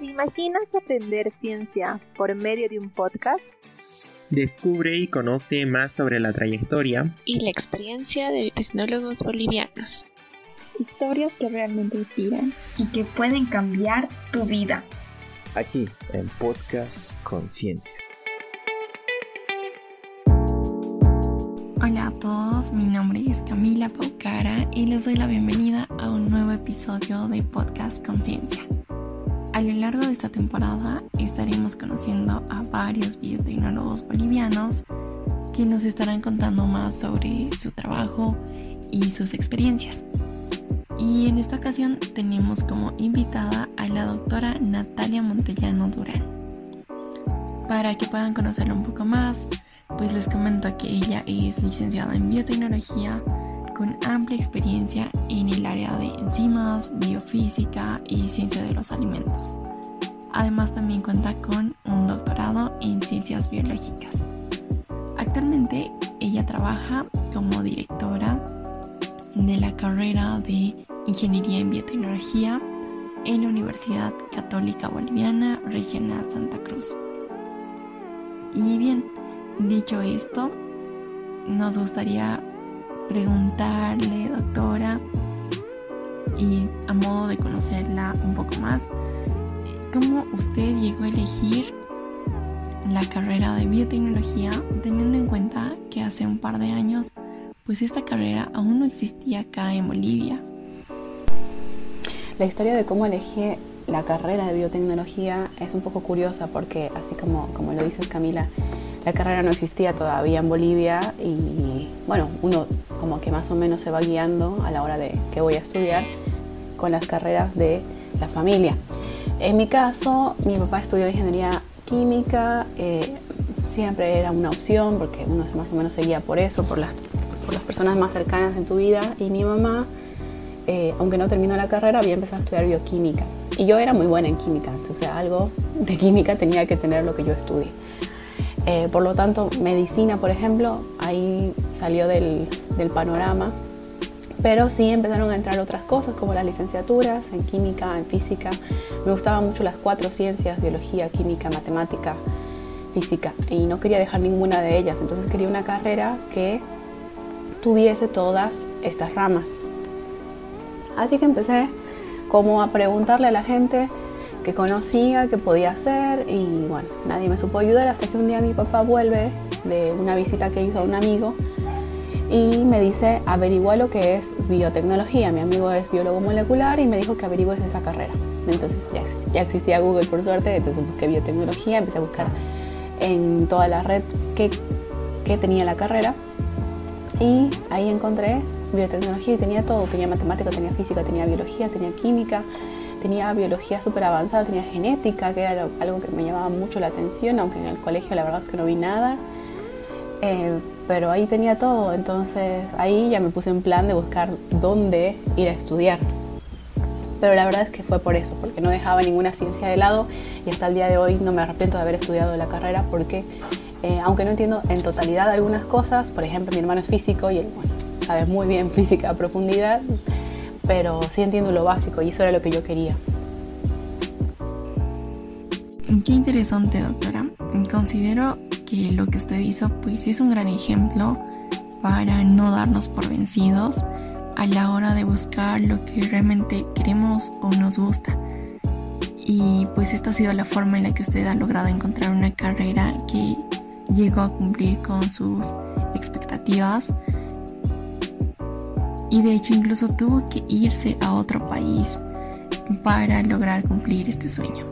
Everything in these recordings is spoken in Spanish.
¿Te imaginas aprender ciencia por medio de un podcast? Descubre y conoce más sobre la trayectoria y la experiencia de tecnólogos bolivianos. Historias que realmente inspiran y que pueden cambiar tu vida. Aquí en Podcast Conciencia. Hola a todos, mi nombre es Camila Paucara y les doy la bienvenida a un nuevo episodio de Podcast Conciencia. A lo largo de esta temporada estaremos conociendo a varios biotecnólogos bolivianos que nos estarán contando más sobre su trabajo y sus experiencias. Y en esta ocasión tenemos como invitada a la doctora Natalia Montellano Durán. Para que puedan conocerla un poco más, pues les comento que ella es licenciada en biotecnología con amplia experiencia en el área de enzimas, biofísica y ciencia de los alimentos. Además también cuenta con un doctorado en ciencias biológicas. Actualmente ella trabaja como directora de la carrera de Ingeniería en Biotecnología en la Universidad Católica Boliviana Regional Santa Cruz. Y bien, dicho esto, nos gustaría preguntarle, doctora, y a modo de conocerla un poco más, ¿cómo usted llegó a elegir la carrera de biotecnología teniendo en cuenta que hace un par de años pues esta carrera aún no existía acá en Bolivia? La historia de cómo elegí la carrera de biotecnología es un poco curiosa porque así como, como lo dices Camila, la carrera no existía todavía en Bolivia y bueno, uno como que más o menos se va guiando a la hora de que voy a estudiar con las carreras de la familia. En mi caso, mi papá estudió ingeniería química, eh, siempre era una opción porque uno más o menos seguía por eso, por las, por las personas más cercanas en tu vida y mi mamá, eh, aunque no terminó la carrera, había empezado a estudiar bioquímica y yo era muy buena en química, entonces algo de química tenía que tener lo que yo estudié. Eh, por lo tanto, medicina, por ejemplo, ahí salió del, panorama, pero sí empezaron a entrar otras cosas como las licenciaturas en química, en física. Me gustaban mucho las cuatro ciencias, biología, química, matemática, física, y no quería dejar ninguna de ellas, entonces quería una carrera que tuviese todas estas ramas. Así que empecé como a preguntarle a la gente que conocía, que podía hacer y bueno, nadie me supo ayudar hasta que un día mi papá vuelve de una visita que hizo a un amigo y me dice averigua lo que es biotecnología. Mi amigo es biólogo molecular y me dijo que averigües esa carrera. Entonces ya, existía Google por suerte, entonces busqué biotecnología, empecé a buscar en toda la red qué, qué tenía la carrera y ahí encontré biotecnología y tenía todo, tenía matemática, tenía física, tenía biología, tenía química, tenía biología súper avanzada, tenía genética, que era algo que me llamaba mucho la atención, aunque en el colegio la verdad que no vi nada. Eh, pero ahí tenía todo, entonces ahí ya me puse en plan de buscar dónde ir a estudiar. Pero la verdad es que fue por eso, porque no dejaba ninguna ciencia de lado y hasta el día de hoy no me arrepiento de haber estudiado la carrera porque eh, aunque no entiendo en totalidad algunas cosas, por ejemplo mi hermano es físico y él bueno, sabe muy bien física a profundidad, pero sí entiendo lo básico y eso era lo que yo quería. Qué interesante, doctora. Considero que lo que usted hizo pues es un gran ejemplo para no darnos por vencidos a la hora de buscar lo que realmente queremos o nos gusta. Y pues esta ha sido la forma en la que usted ha logrado encontrar una carrera que llegó a cumplir con sus expectativas y de hecho incluso tuvo que irse a otro país para lograr cumplir este sueño.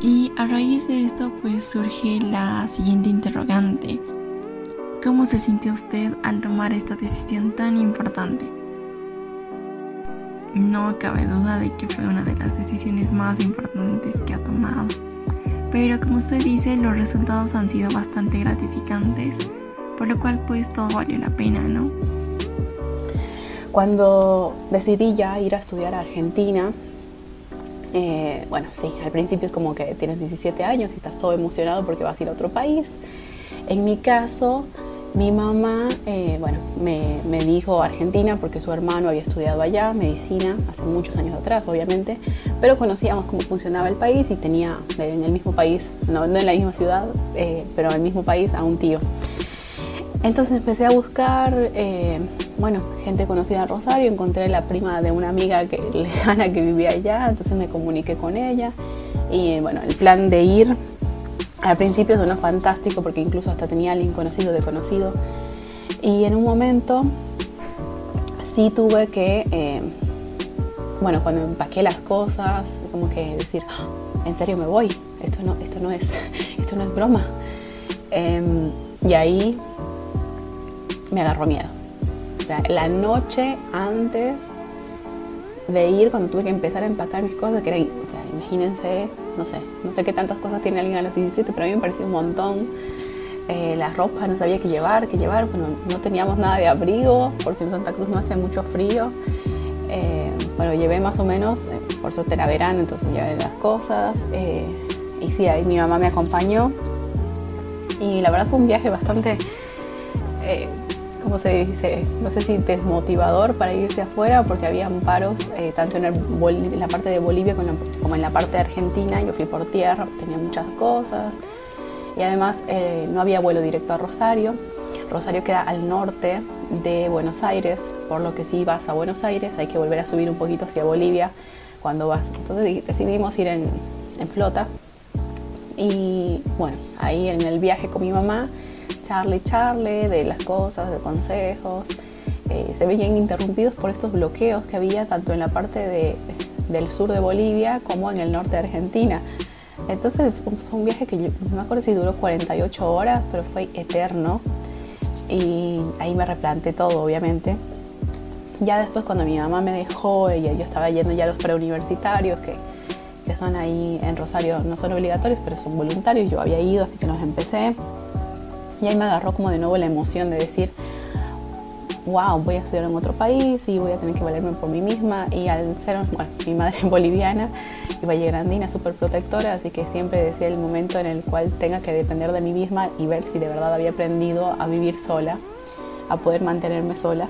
Y a raíz de esto pues surge la siguiente interrogante. ¿Cómo se sintió usted al tomar esta decisión tan importante? No cabe duda de que fue una de las decisiones más importantes que ha tomado. Pero como usted dice, los resultados han sido bastante gratificantes, por lo cual pues todo valió la pena, ¿no? Cuando decidí ya ir a estudiar a Argentina, eh, bueno, sí, al principio es como que tienes 17 años y estás todo emocionado porque vas a ir a otro país. En mi caso, Mi mamá, eh, bueno, me, me, dijo Argentina porque su hermano había estudiado allá, medicina, hace muchos años atrás, obviamente, pero conocíamos cómo funcionaba el país y tenía en el mismo país, no, en la misma ciudad, eh, pero en el mismo país a un tío. Entonces empecé a buscar, eh, bueno, gente conocida en Rosario, encontré la prima de una amiga que, lejana que vivía allá, entonces me comuniqué con ella y bueno, el plan de ir al principio sonó fantástico porque incluso hasta tenía alguien conocido de conocido. Y en un momento sí tuve que, eh, bueno, cuando empaqué las cosas, como que decir, ah, en serio me voy, esto no, esto no, es, esto no es broma. Em, y ahí me agarró miedo. O sea, la noche antes de ir, cuando tuve que empezar a empacar mis cosas, que era, o sea, imagínense no sé, no sé qué tantas cosas tiene alguien a los 17, pero a mí me pareció un montón. Eh, la ropa no sabía qué llevar, qué llevar, bueno, no teníamos nada de abrigo porque en Santa Cruz no hace mucho frío. Eh, bueno, llevé más o menos, eh, por suerte era verano, entonces llevé las cosas. y sí, ahí mi mamá me acompañó. Y la verdad fue un viaje bastante ¿cómo se dice? No sé si desmotivador para irse afuera porque había paros eh, tanto en, la parte de Bolivia como en la parte de Argentina. Yo fui por tierra, tenía muchas cosas y además eh, no había vuelo directo a Rosario. Rosario queda al norte de Buenos Aires, por lo que si vas a Buenos Aires hay que volver a subir un poquito hacia Bolivia cuando vas. Entonces decidimos ir en, en flota y bueno, ahí en el viaje con mi mamá charle, charle de las cosas, de consejos. Eh, se veían interrumpidos por estos bloqueos que había tanto en la parte de, del sur de Bolivia como en el norte de Argentina. Entonces fue un viaje que yo, no me acuerdo si duró 48 horas, pero fue eterno. Y ahí me replanté todo, obviamente. Ya después cuando mi mamá me dejó, y yo estaba yendo ya a los preuniversitarios, que, que son ahí en Rosario, no son obligatorios, pero son voluntarios, yo había ido, así que los empecé. Y ahí me agarró como de nuevo la emoción de decir, wow, voy a estudiar en otro país y voy a tener que valerme por mí misma. Y al ser, bueno, mi madre es boliviana y Valle Grandina, súper protectora, así que siempre decía el momento en el cual tenga que depender de mí misma y ver si de verdad había aprendido a vivir sola, a poder mantenerme sola.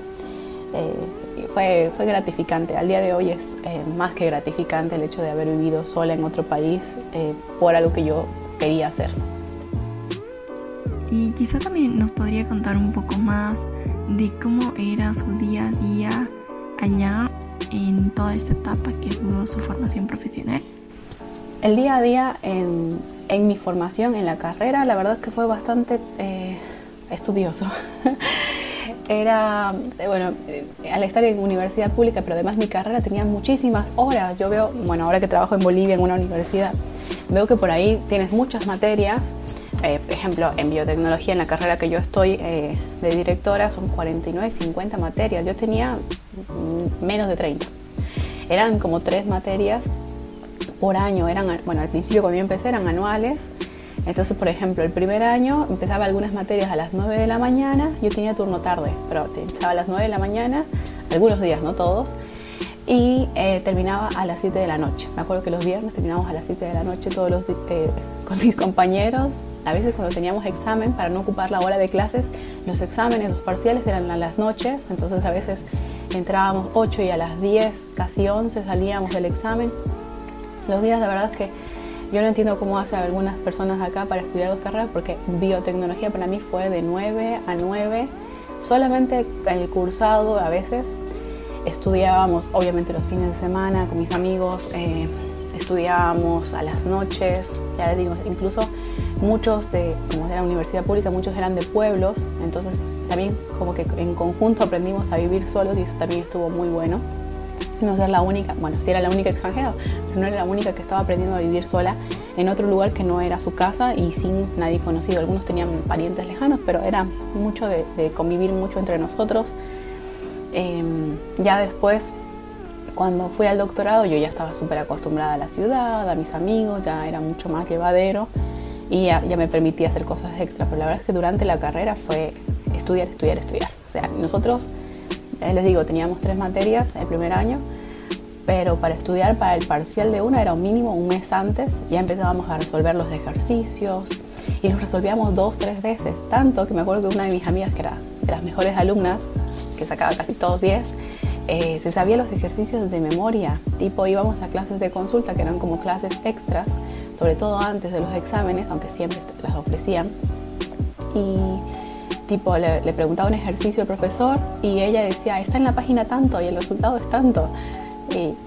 Eh, fue, fue gratificante. Al día de hoy es eh, más que gratificante el hecho de haber vivido sola en otro país eh, por algo que yo quería hacer. Y quizá también nos podría contar un poco más de cómo era su día a día allá en toda esta etapa que duró su formación profesional. El día a día en, mi formación en la carrera, la verdad es que fue bastante eh, estudioso. Era, eh, bueno, eh, al estar en universidad pública, pero además mi carrera tenía muchísimas horas. Yo veo, bueno, ahora que trabajo en Bolivia en una universidad, veo que por ahí tienes muchas materias eh, por ejemplo, en biotecnología, en la carrera que yo estoy eh, de directora, son 49, 50 materias. Yo tenía mm, menos de 30. Eran como tres materias por año. Eran, bueno, al principio cuando yo empecé eran anuales. Entonces, por ejemplo, el primer año empezaba algunas materias a las 9 de la mañana. Yo tenía turno tarde, pero empezaba a las 9 de la mañana, algunos días, no todos y eh, terminaba a las 7 de la noche. Me acuerdo que los viernes terminábamos a las 7 de la noche todos los, con mis compañeros a veces cuando teníamos examen, para no ocupar la hora de clases, los exámenes, los parciales eran a las noches, entonces a veces entrábamos 8 y a las 10, casi 11 salíamos del examen. Los días, la verdad es que yo no entiendo cómo hacen algunas personas acá para estudiar dos carreras, porque biotecnología para mí fue de 9 a 9, solamente el cursado a veces estudiábamos, obviamente los fines de semana con mis amigos, eh, estudiábamos a las noches, ya les digo, incluso muchos de, como era universidad pública, muchos eran de pueblos, entonces también como que en conjunto aprendimos a vivir solos y eso también estuvo muy bueno. No ser la única, bueno, sí era la única extranjera, pero no era la única que estaba aprendiendo a vivir sola en otro lugar que no era su casa y sin nadie conocido. Algunos tenían parientes lejanos, pero era mucho de, convivir mucho entre nosotros. Em, ya después, cuando fui al doctorado, yo ya estaba súper acostumbrada a la ciudad, a mis amigos, ya era mucho más llevadero y ya, me permitía hacer cosas extras, pero la verdad es que durante la carrera fue estudiar, estudiar, estudiar. O sea, nosotros, les digo, teníamos tres materias el primer año, pero para estudiar para el parcial de una era un mínimo un mes antes, ya empezábamos a resolver los ejercicios y los resolvíamos dos, tres veces. Tanto que me acuerdo que una de mis amigas, que era de las mejores alumnas, que sacaba casi todos 10, eh, se sabía los ejercicios de memoria. Tipo, íbamos a clases de consulta, que eran como clases extras, sobre todo antes de los exámenes, aunque siempre las ofrecían. Y tipo, le, preguntaba un ejercicio al profesor y ella decía, está en la página tanto y el resultado es tanto. Y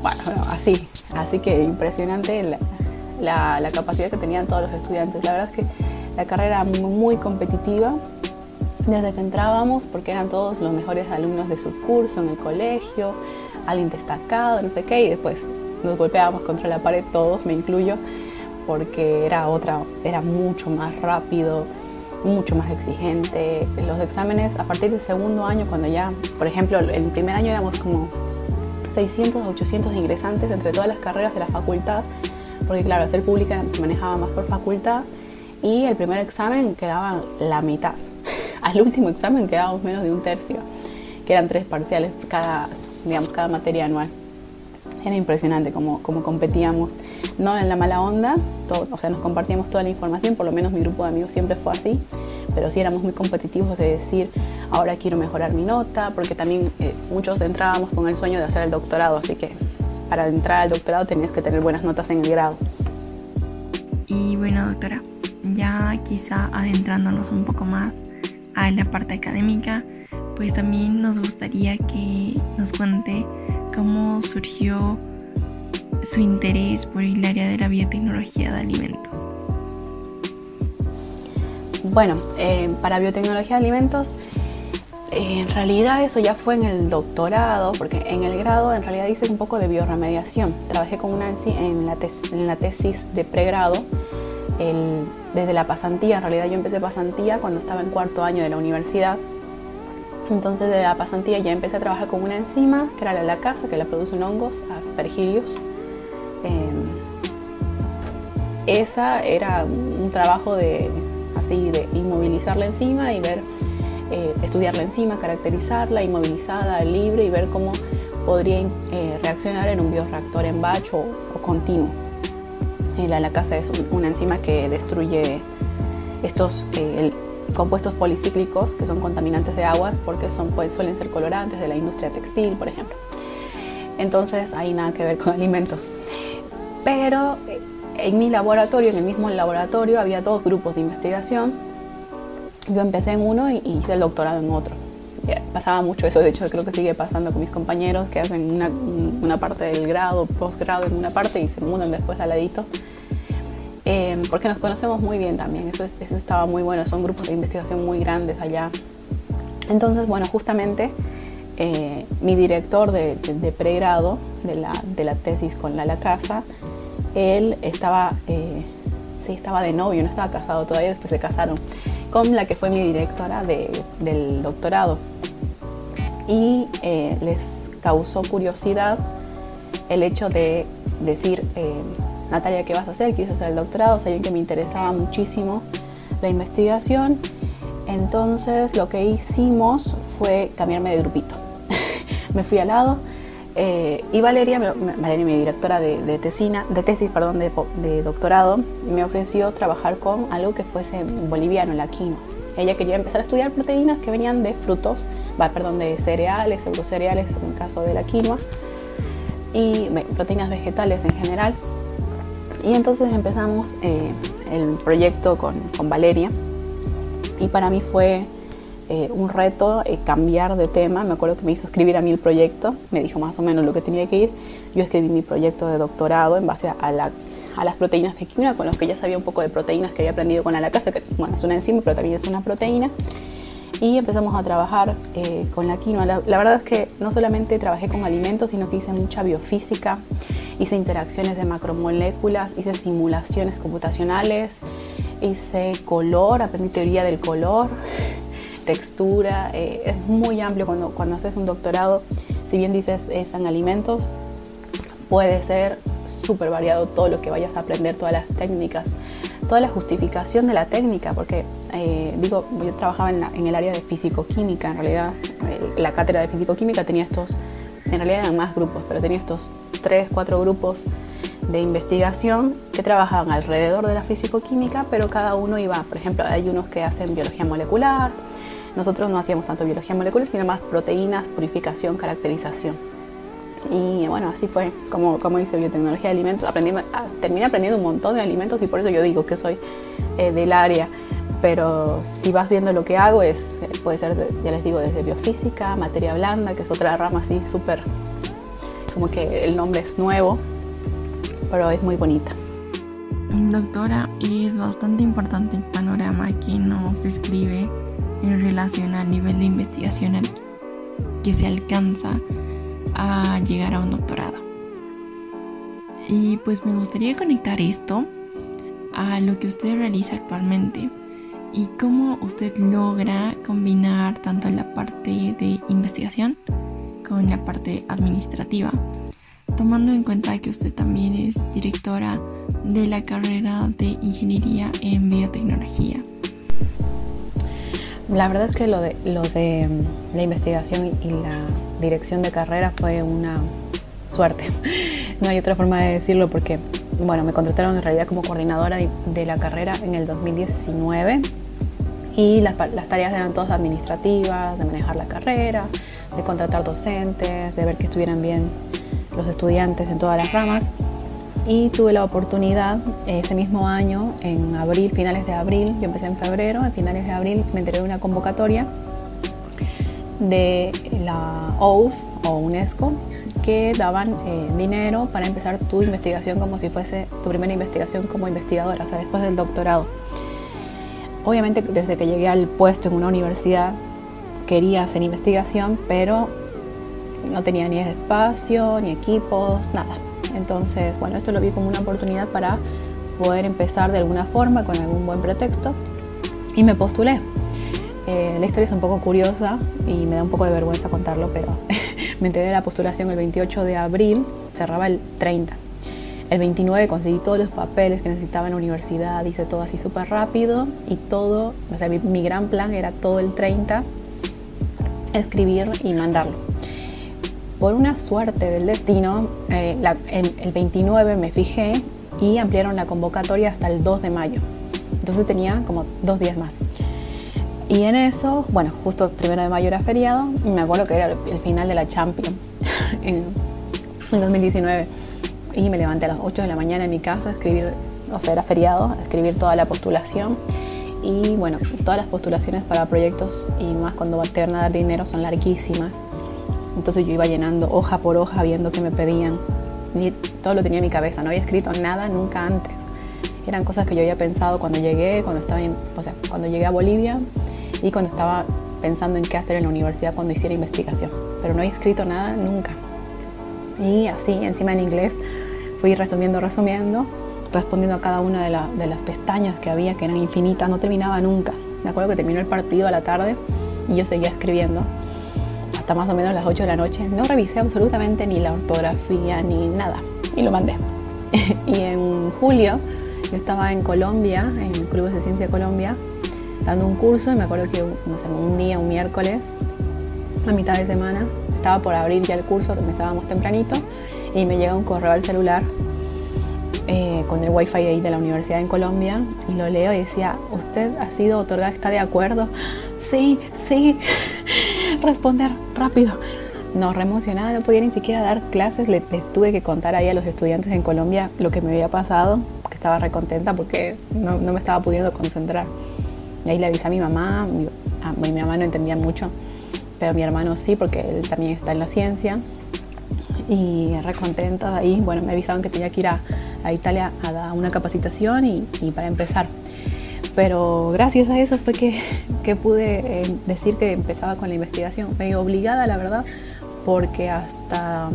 bueno, así. Así que impresionante la, la, capacidad que tenían todos los estudiantes. La verdad es que la carrera era muy, muy competitiva desde que entrábamos, porque eran todos los mejores alumnos de su curso en el colegio, alguien destacado, no sé qué, y después nos golpeábamos contra la pared todos, me incluyo, porque era otra, era mucho más rápido, mucho más exigente. Los exámenes a partir del segundo año, cuando ya, por ejemplo, el primer año éramos como 600 a 800 ingresantes entre todas las carreras de la facultad, porque claro, ser pública se manejaba más por facultad, y el primer examen quedaba la mitad. Al último examen quedábamos menos de un tercio, que eran tres parciales cada, digamos, cada materia anual. Era impresionante cómo, cómo competíamos, no en la mala onda, o sea, nos compartíamos toda la información, por lo menos mi grupo de amigos siempre fue así, pero sí éramos muy competitivos de decir, ahora quiero mejorar mi nota, porque también eh, muchos entrábamos con el sueño de hacer el doctorado, así que para entrar al doctorado tenías que tener buenas notas en el grado. Y bueno, doctora, ya quizá adentrándonos un poco más a la parte académica, pues también nos gustaría que nos cuente cómo surgió su interés por el área de la biotecnología de alimentos. Bueno, eh, para biotecnología de alimentos, eh, en realidad eso ya fue en el doctorado, porque en el grado en realidad hice un poco de bioremediación. Trabajé con una en, la, en la tesis de pregrado desde la pasantía. En realidad yo empecé pasantía cuando estaba en cuarto año de la universidad. Entonces de la pasantía ya empecé a trabajar con una enzima, que era la lacasa, que la producen hongos, aspergillos. Em, esa era un trabajo de así de inmovilizar la enzima y ver, eh, estudiar la enzima, caracterizarla, inmovilizada, libre y ver cómo podría eh, reaccionar en un bioreactor en batch o continuo. La lacasa es una enzima que destruye estos eh, compuestos policíclicos que son contaminantes de agua porque son, pues, suelen ser colorantes de la industria textil, por ejemplo. Entonces, hay nada que ver con alimentos. Pero eh, en mi laboratorio, en el mismo laboratorio, había dos grupos de investigación. Yo empecé en uno y hice el doctorado en otro pasaba mucho eso, de hecho creo que sigue pasando con mis compañeros que hacen una, una parte del grado, posgrado en una parte y se mudan después al ladito. Eh, porque nos conocemos muy bien también, eso, estaba muy bueno, son grupos de investigación muy grandes allá. Entonces, bueno, justamente eh, mi director de, pregrado de la, tesis con la, la casa, él estaba, eh, sí, estaba de novio, no estaba casado todavía, después se casaron, con la que fue mi directora de, del doctorado y eh, les causó curiosidad el hecho de decir, eh, Natalia, ¿qué vas a hacer? Quise hacer el doctorado, sabían que me interesaba muchísimo la investigación. Entonces lo que hicimos fue cambiarme de grupito. me fui al lado eh, y Valeria, Valeria, mi directora de, tesina, de tesis perdón, de, de, doctorado, me ofreció trabajar con algo que fuese boliviano, la quinoa. Ella quería empezar a estudiar proteínas que venían de frutos perdón, de cereales, cereales en el caso de la quinoa, y proteínas vegetales en general. Y entonces empezamos eh, el proyecto con, con, Valeria y para mí fue eh, un reto eh, cambiar de tema. Me acuerdo que me hizo escribir a mí el proyecto, me dijo más o menos lo que tenía que ir. Yo escribí mi proyecto de doctorado en base a, la, a las proteínas de quinoa, con los que ya sabía un poco de proteínas que había aprendido con la lacasa, que bueno, es una enzima, pero también es una proteína y empezamos a trabajar eh, con la quinoa. La, verdad es que no solamente trabajé con alimentos, sino que hice mucha biofísica, hice interacciones de macromoléculas, hice simulaciones computacionales, hice color, aprendí teoría del color, textura. Eh, es muy amplio cuando, cuando haces un doctorado, si bien dices es en alimentos, puede ser súper variado todo lo que vayas a aprender, todas las técnicas toda la justificación de la técnica, porque eh, digo, yo trabajaba en, el área de fisicoquímica, en realidad eh, la cátedra de fisicoquímica tenía estos, en realidad eran más grupos, pero tenía estos tres, cuatro grupos de investigación que trabajaban alrededor de la físico-química, pero cada uno iba, por ejemplo, hay unos que hacen biología molecular, nosotros no hacíamos tanto biología molecular, sino más proteínas, purificación, caracterización. Y bueno, así fue como, como hice biotecnología de alimentos. Aprendí, ah, terminé aprendiendo un montón de alimentos y por eso yo digo que soy eh, del área. Pero si vas viendo lo que hago, es, puede ser, ya les digo, desde biofísica, materia blanda, que es otra rama así súper, como que el nombre es nuevo, pero es muy bonita. Doctora, es bastante importante el panorama que nos describe en relación al nivel de investigación que se alcanza a llegar a un doctorado. Y pues me gustaría conectar esto a lo que usted realiza actualmente y cómo usted logra combinar tanto la parte de investigación con la parte administrativa, tomando en cuenta que usted también es directora de la carrera de ingeniería en biotecnología. La verdad es que lo de, lo de mm, la investigación y la dirección de carrera fue una suerte. No hay otra forma de decirlo porque, bueno, me contrataron en realidad como coordinadora de, la carrera en el 2019 y las, las, tareas eran todas administrativas, de manejar la carrera, de contratar docentes, de ver que estuvieran bien los estudiantes en todas las ramas y tuve la oportunidad ese mismo año, en abril, finales de abril, yo empecé en febrero, en finales de abril me enteré de una convocatoria de la OUS o UNESCO que daban eh, dinero para empezar tu investigación como si fuese tu primera investigación como investigadora, o sea, después del doctorado. Obviamente desde que llegué al puesto en una universidad quería hacer investigación, pero no tenía ni espacio, ni equipos, nada. Entonces, bueno, esto lo vi como una oportunidad para poder empezar de alguna forma, con algún buen pretexto, y me postulé. Eh, la historia es un poco curiosa y me da un poco de vergüenza contarlo, pero me enteré de la postulación el 28 de abril, cerraba el 30. El 29 conseguí todos los papeles que necesitaba en la universidad, hice todo así súper rápido y todo, o sea, mi, mi gran plan era todo el 30 escribir y mandarlo por una suerte del destino, eh, el 29 me fijé y ampliaron la convocatoria hasta el 2 de mayo. Entonces tenía como dos días más. Y en eso, bueno, justo el primero de mayo era feriado y me acuerdo que era el final de la Champions en, en 2019. Y me levanté a las 8 de la mañana en mi casa a escribir, o sea, era feriado, a escribir toda la postulación. Y bueno, todas las postulaciones para proyectos y más cuando te van a dar dinero son larguísimas. Entonces yo iba llenando hoja por hoja viendo qué me pedían. Y todo lo tenía en mi cabeza, no había escrito nada nunca antes. Eran cosas que yo había pensado cuando llegué, cuando estaba o sea, cuando llegué a Bolivia y cuando estaba pensando en qué hacer en la universidad cuando hiciera investigación. Pero no había escrito nada nunca. Y así, encima en inglés, fui resumiendo, resumiendo, respondiendo a cada una de, las pestañas que había, que eran infinitas, no terminaba nunca. Me acuerdo que terminó el partido a la tarde y yo seguía escribiendo hasta más o menos las 8 de la noche. No revisé absolutamente ni la ortografía ni nada y lo mandé. y en julio yo estaba en Colombia, en Clubes de Ciencia Colombia, dando un curso y me acuerdo que no sé, un día, un miércoles, a mitad de semana, estaba por abrir ya el curso, que estábamos tempranito, y me llega un correo al celular eh, con el wifi ahí de la universidad en Colombia y lo leo y decía, ¿usted ha sido otorgada? ¿Está de acuerdo? Sí, sí. responder rápido. No, re emocionada, no podía ni siquiera dar clases, les, tuve que contar ahí a los estudiantes en Colombia lo que me había pasado, que estaba re contenta porque no, me estaba pudiendo concentrar. Y ahí le avisé a mi mamá, mi, ah, mi mamá no entendía mucho, pero mi hermano sí, porque él también está en la ciencia. Y re contenta ahí, bueno, me avisaban que tenía que ir a, Italia a una capacitación y, y para empezar pero gracias a eso fue que, que pude eh, decir que empezaba con la investigación. Me obligada, la verdad, porque hasta,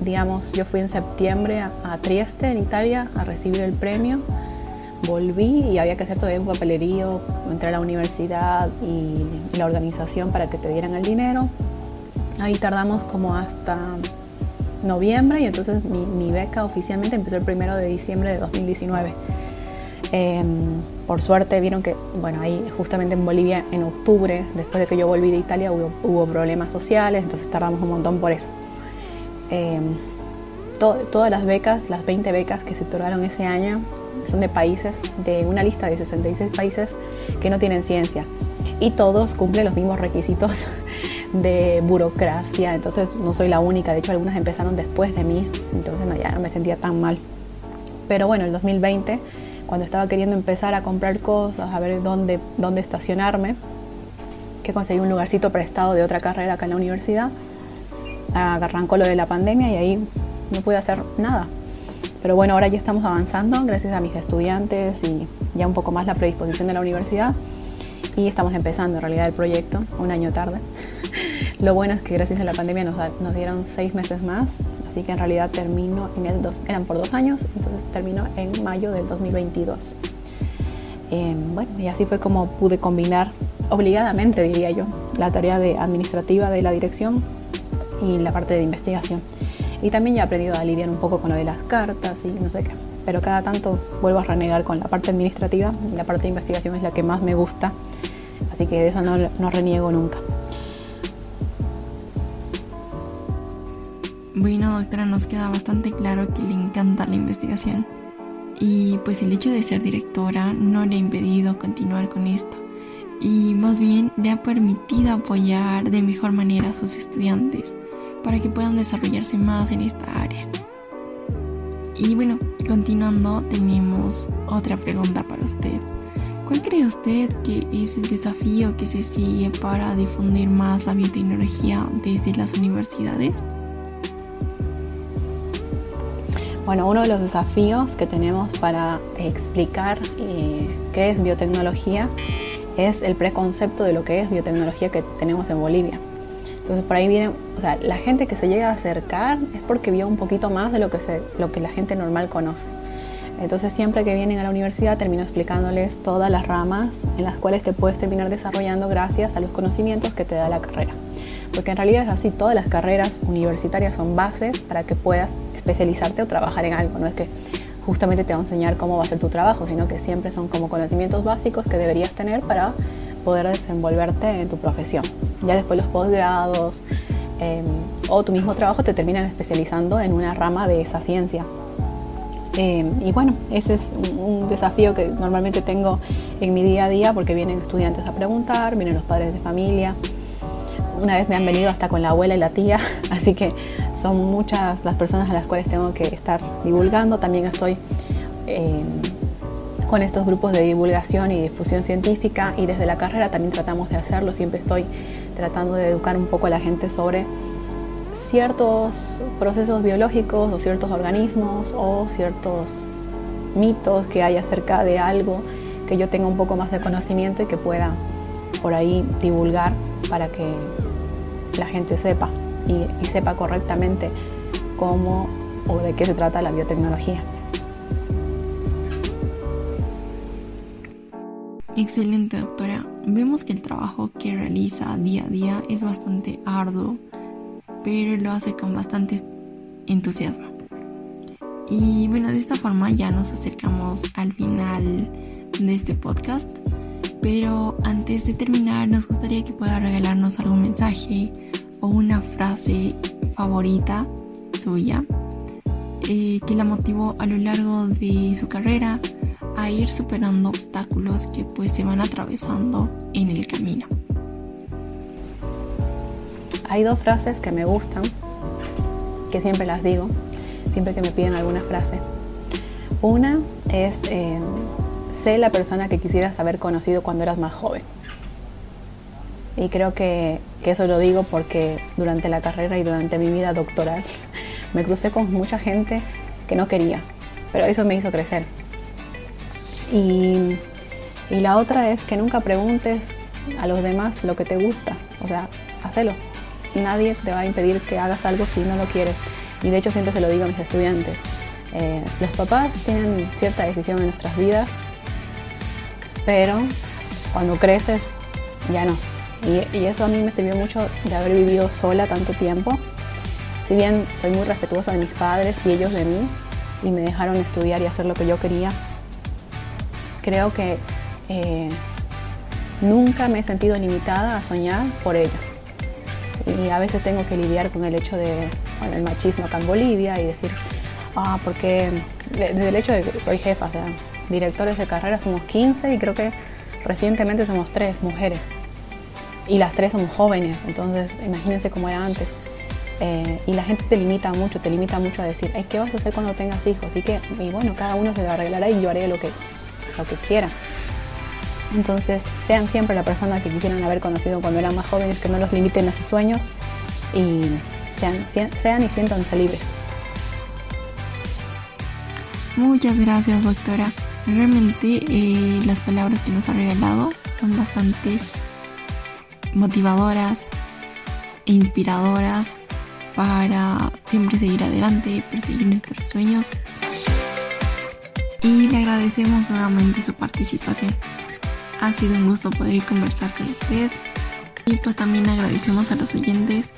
digamos, yo fui en septiembre a, Trieste, en Italia, a recibir el premio. Volví y había que hacer todavía un papelerío, entrar a la universidad y la organización para que te dieran el dinero. Ahí tardamos como hasta noviembre y entonces mi, mi beca oficialmente empezó el primero de diciembre de 2019. Em, por suerte vieron que, bueno, ahí justamente en Bolivia en octubre, después de que yo volví de Italia, hubo, problemas sociales, entonces tardamos un montón por eso. Em, todas las becas, las 20 becas que se otorgaron ese año, son de países, de una lista de 66 países que no tienen ciencia. Y todos cumplen los mismos requisitos de burocracia, entonces no soy la única, de hecho algunas empezaron después de mí, entonces no, ya no me sentía tan mal. Pero bueno, el 2020, cuando estaba queriendo empezar a comprar cosas, a ver dónde, dónde estacionarme, que conseguí un lugarcito prestado de otra carrera acá en la universidad, arrancó lo de la pandemia y ahí no pude hacer nada. Pero bueno, ahora ya estamos avanzando gracias a mis estudiantes y ya un poco más la predisposición de la universidad y estamos empezando en realidad el proyecto un año tarde. Lo bueno es que gracias a la pandemia nos, dieron seis meses más, así que en realidad termino en dos, eran por dos años, entonces termino en mayo del 2022. Em, bueno, y así fue como pude combinar obligadamente, diría yo, la tarea de administrativa de la dirección y la parte de investigación. Y también he aprendido a lidiar un poco con lo de las cartas y no sé qué. Pero cada tanto vuelvo a renegar con la parte administrativa la parte de investigación es la que más me gusta. Así que de eso no reniego nunca. Bueno, doctora, nos queda bastante claro que le encanta la investigación. Y pues el hecho de ser directora no le ha impedido continuar con esto. Y más bien le ha permitido apoyar de mejor manera a sus estudiantes para que puedan desarrollarse más en esta área. Y bueno, continuando, tenemos otra pregunta para usted. ¿Cuál cree usted que es el desafío que se sigue para difundir más la biotecnología desde las universidades? Bueno, uno de los desafíos que tenemos para explicar eh, qué es biotecnología es el preconcepto de lo que es biotecnología que tenemos en Bolivia. Entonces por ahí viene, o sea, la gente que se llega a acercar es porque vio un poquito más de lo que, se, lo que la gente normal conoce. Entonces siempre que vienen a la universidad termino explicándoles todas las ramas en las cuales te puedes terminar desarrollando gracias a los conocimientos que te da la carrera. Porque en realidad es así, todas las carreras universitarias son bases para que puedas especializarte o trabajar en algo. No es que justamente te va a enseñar cómo va a ser tu trabajo, sino que siempre son como conocimientos básicos que deberías tener para poder desenvolverte en tu profesión. Ya después los posgrados em, o tu mismo trabajo te terminan especializando en una rama de esa ciencia. Em, y bueno, ese es un, desafío que normalmente tengo en mi día a día porque vienen estudiantes a preguntar, vienen los padres de familia. Una vez me han venido hasta con la abuela y la tía, así que son muchas las personas a las cuales tengo que estar divulgando. También estoy em, con estos grupos de divulgación y difusión científica y desde la carrera también tratamos de hacerlo. Siempre estoy tratando de educar un poco a la gente sobre ciertos procesos biológicos o ciertos organismos o ciertos mitos que hay acerca de algo que yo tenga un poco más de conocimiento y que pueda por ahí divulgar para que la gente sepa y, y sepa correctamente cómo o de qué se trata la biotecnología. Excelente, doctora. Vemos que el trabajo que realiza día a día es bastante arduo, pero lo hace con bastante entusiasmo. Y bueno, de esta forma ya nos acercamos al final de este podcast. Pero antes de terminar, nos gustaría que pueda regalarnos algún mensaje o una frase favorita suya eh, que la motivó a lo largo de su carrera a ir superando obstáculos que pues se van atravesando en el camino. Hay dos frases que me gustan, que siempre las digo, siempre que me piden alguna frase. Una es, eh, sé la persona que quisieras haber conocido cuando eras más joven. Y creo que, que eso lo digo porque durante la carrera y durante mi vida doctoral me crucé con mucha gente que no quería, pero eso me hizo crecer y, la otra es que nunca preguntes a los demás lo que te gusta. O sea, hacelo. Nadie te va a impedir que hagas algo si no lo quieres. Y de hecho siempre se lo digo a mis estudiantes. Eh, los papás tienen cierta decisión en nuestras vidas, pero cuando creces ya no. Y, y, eso a mí me sirvió mucho de haber vivido sola tanto tiempo. Si bien soy muy respetuosa de mis padres y ellos de mí, y me dejaron estudiar y hacer lo que yo quería, creo que eh, nunca me he sentido limitada a soñar por ellos. Y a veces tengo que lidiar con el hecho de el machismo acá en Bolivia y decir, ah, porque desde el hecho de que soy jefa, o sea, directores de carrera somos 15 y creo que recientemente somos tres mujeres. Y las tres somos jóvenes, entonces imagínense cómo era antes. Eh, y la gente te limita mucho, te limita mucho a decir, ¿qué vas a hacer cuando tengas hijos? Y que, y bueno, cada uno se lo arreglará y yo haré lo que, lo que quiera. Entonces, sean siempre la persona que quisieran haber conocido cuando eran más jóvenes, que no los limiten a sus sueños y sean, sean y siéntanse libres. Muchas gracias, doctora. Realmente eh, las palabras que nos ha regalado son bastante motivadoras e inspiradoras para siempre seguir adelante, perseguir nuestros sueños. Y le agradecemos nuevamente su participación. Ha sido un gusto poder conversar con usted. Y pues también agradecemos a los oyentes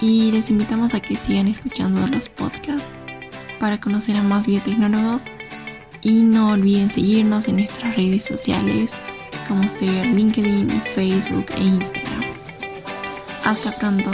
y les invitamos a que sigan escuchando los podcasts para conocer a más biotecnólogos y no olviden seguirnos en nuestras redes sociales como ser LinkedIn, Facebook e Instagram. Hasta pronto.